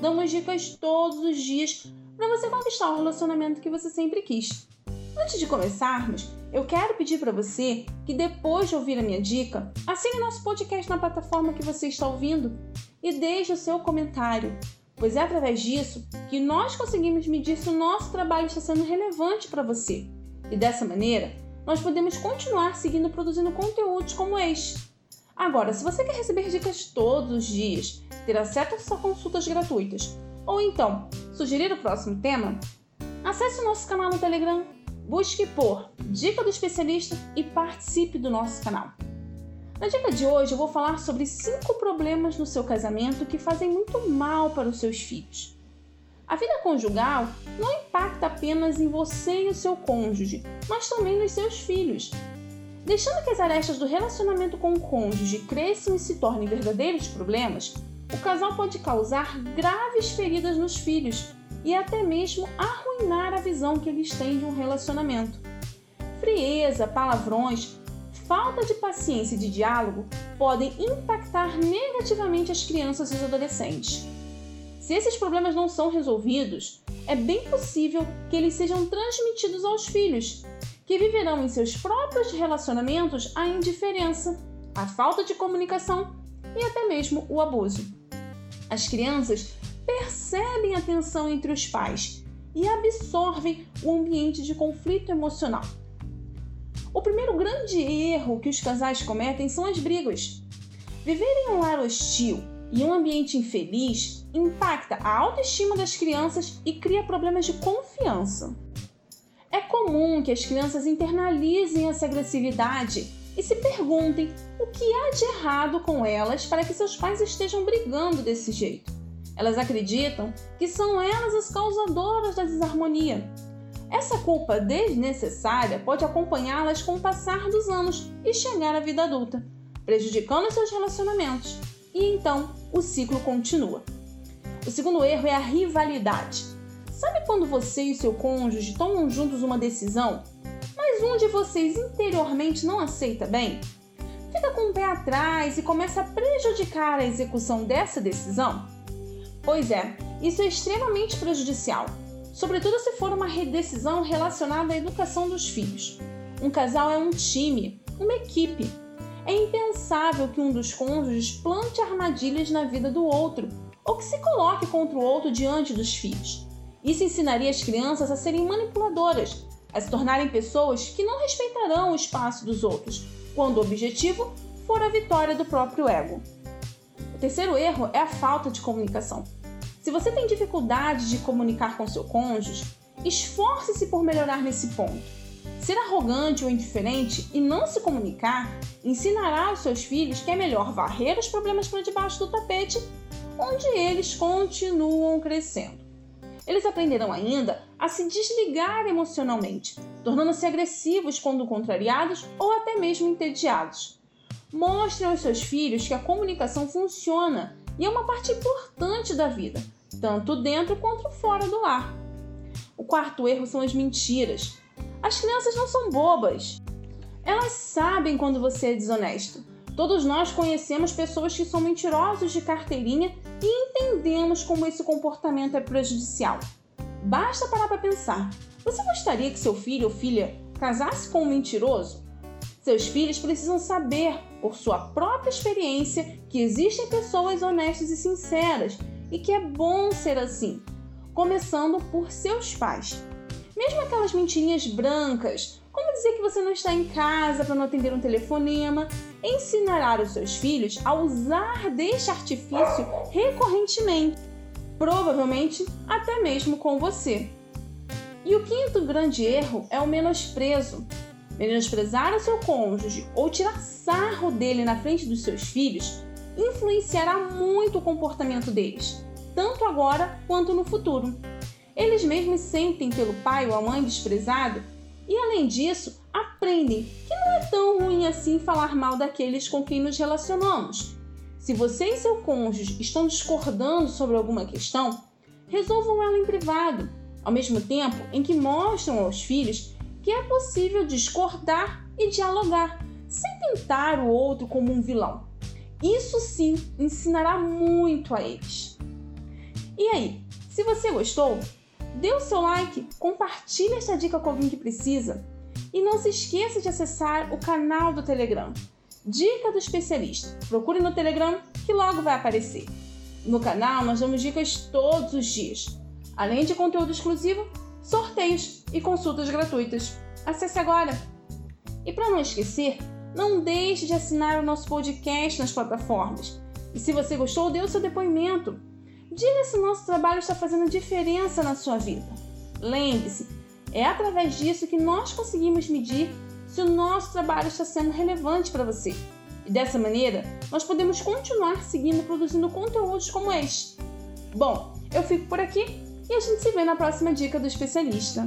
damos dicas todos os dias para você conquistar o relacionamento que você sempre quis. Antes de começarmos, eu quero pedir para você que depois de ouvir a minha dica, assine nosso podcast na plataforma que você está ouvindo e deixe o seu comentário, pois é através disso que nós conseguimos medir se o nosso trabalho está sendo relevante para você. E dessa maneira, nós podemos continuar seguindo produzindo conteúdos como este. Agora, se você quer receber dicas todos os dias, ter acesso a consultas gratuitas, ou então sugerir o próximo tema, acesse o nosso canal no Telegram, busque por Dica do Especialista e participe do nosso canal. Na dica de hoje eu vou falar sobre 5 problemas no seu casamento que fazem muito mal para os seus filhos. A vida conjugal não impacta apenas em você e o seu cônjuge, mas também nos seus filhos. Deixando que as arestas do relacionamento com o cônjuge cresçam e se tornem verdadeiros problemas, o casal pode causar graves feridas nos filhos e até mesmo arruinar a visão que eles têm de um relacionamento. Frieza, palavrões, falta de paciência e de diálogo podem impactar negativamente as crianças e os adolescentes. Se esses problemas não são resolvidos, é bem possível que eles sejam transmitidos aos filhos que viverão em seus próprios relacionamentos a indiferença, a falta de comunicação e até mesmo o abuso. As crianças percebem a tensão entre os pais e absorvem o ambiente de conflito emocional. O primeiro grande erro que os casais cometem são as brigas. Viver em um lar hostil e um ambiente infeliz impacta a autoestima das crianças e cria problemas de confiança. Comum que as crianças internalizem essa agressividade e se perguntem o que há de errado com elas para que seus pais estejam brigando desse jeito. Elas acreditam que são elas as causadoras da desarmonia. Essa culpa desnecessária pode acompanhá-las com o passar dos anos e chegar à vida adulta, prejudicando seus relacionamentos. E então o ciclo continua. O segundo erro é a rivalidade. Sabe quando você e seu cônjuge tomam juntos uma decisão, mas um de vocês interiormente não aceita bem? Fica com o pé atrás e começa a prejudicar a execução dessa decisão? Pois é, isso é extremamente prejudicial, sobretudo se for uma decisão relacionada à educação dos filhos. Um casal é um time, uma equipe. É impensável que um dos cônjuges plante armadilhas na vida do outro ou que se coloque contra o outro diante dos filhos. Isso ensinaria as crianças a serem manipuladoras, a se tornarem pessoas que não respeitarão o espaço dos outros, quando o objetivo for a vitória do próprio ego. O terceiro erro é a falta de comunicação. Se você tem dificuldade de comunicar com seu cônjuge, esforce-se por melhorar nesse ponto. Ser arrogante ou indiferente e não se comunicar ensinará aos seus filhos que é melhor varrer os problemas para debaixo do tapete, onde eles continuam crescendo eles aprenderão ainda a se desligar emocionalmente, tornando-se agressivos quando contrariados ou até mesmo entediados. Mostre aos seus filhos que a comunicação funciona e é uma parte importante da vida, tanto dentro quanto fora do lar. O quarto erro são as mentiras. As crianças não são bobas. Elas sabem quando você é desonesto. Todos nós conhecemos pessoas que são mentirosos de carteirinha e entendemos como esse comportamento é prejudicial. Basta parar para pensar. Você gostaria que seu filho ou filha casasse com um mentiroso? Seus filhos precisam saber, por sua própria experiência, que existem pessoas honestas e sinceras e que é bom ser assim, começando por seus pais. Mesmo aquelas mentirinhas brancas, como dizer que você não está em casa para não atender um telefonema? Ensinará os seus filhos a usar deste artifício recorrentemente, provavelmente até mesmo com você. E o quinto grande erro é o menosprezo. Menosprezar o seu cônjuge ou tirar sarro dele na frente dos seus filhos influenciará muito o comportamento deles, tanto agora quanto no futuro. Eles mesmos sentem pelo pai ou a mãe desprezado e, além disso, aprendem que não é tão ruim assim falar mal daqueles com quem nos relacionamos. Se você e seu cônjuge estão discordando sobre alguma questão, resolvam ela em privado, ao mesmo tempo em que mostram aos filhos que é possível discordar e dialogar, sem pintar o outro como um vilão. Isso sim ensinará muito a eles. E aí, se você gostou, dê o seu like, compartilhe esta dica com alguém que precisa e não se esqueça de acessar o canal do Telegram. Dica do especialista. Procure no Telegram que logo vai aparecer. No canal nós damos dicas todos os dias, além de conteúdo exclusivo, sorteios e consultas gratuitas. Acesse agora! E para não esquecer, não deixe de assinar o nosso podcast nas plataformas. E se você gostou, dê o seu depoimento. Diga se o nosso trabalho está fazendo diferença na sua vida. Lembre-se, é através disso que nós conseguimos medir se o nosso trabalho está sendo relevante para você. E dessa maneira, nós podemos continuar seguindo produzindo conteúdos como este. Bom, eu fico por aqui e a gente se vê na próxima dica do especialista.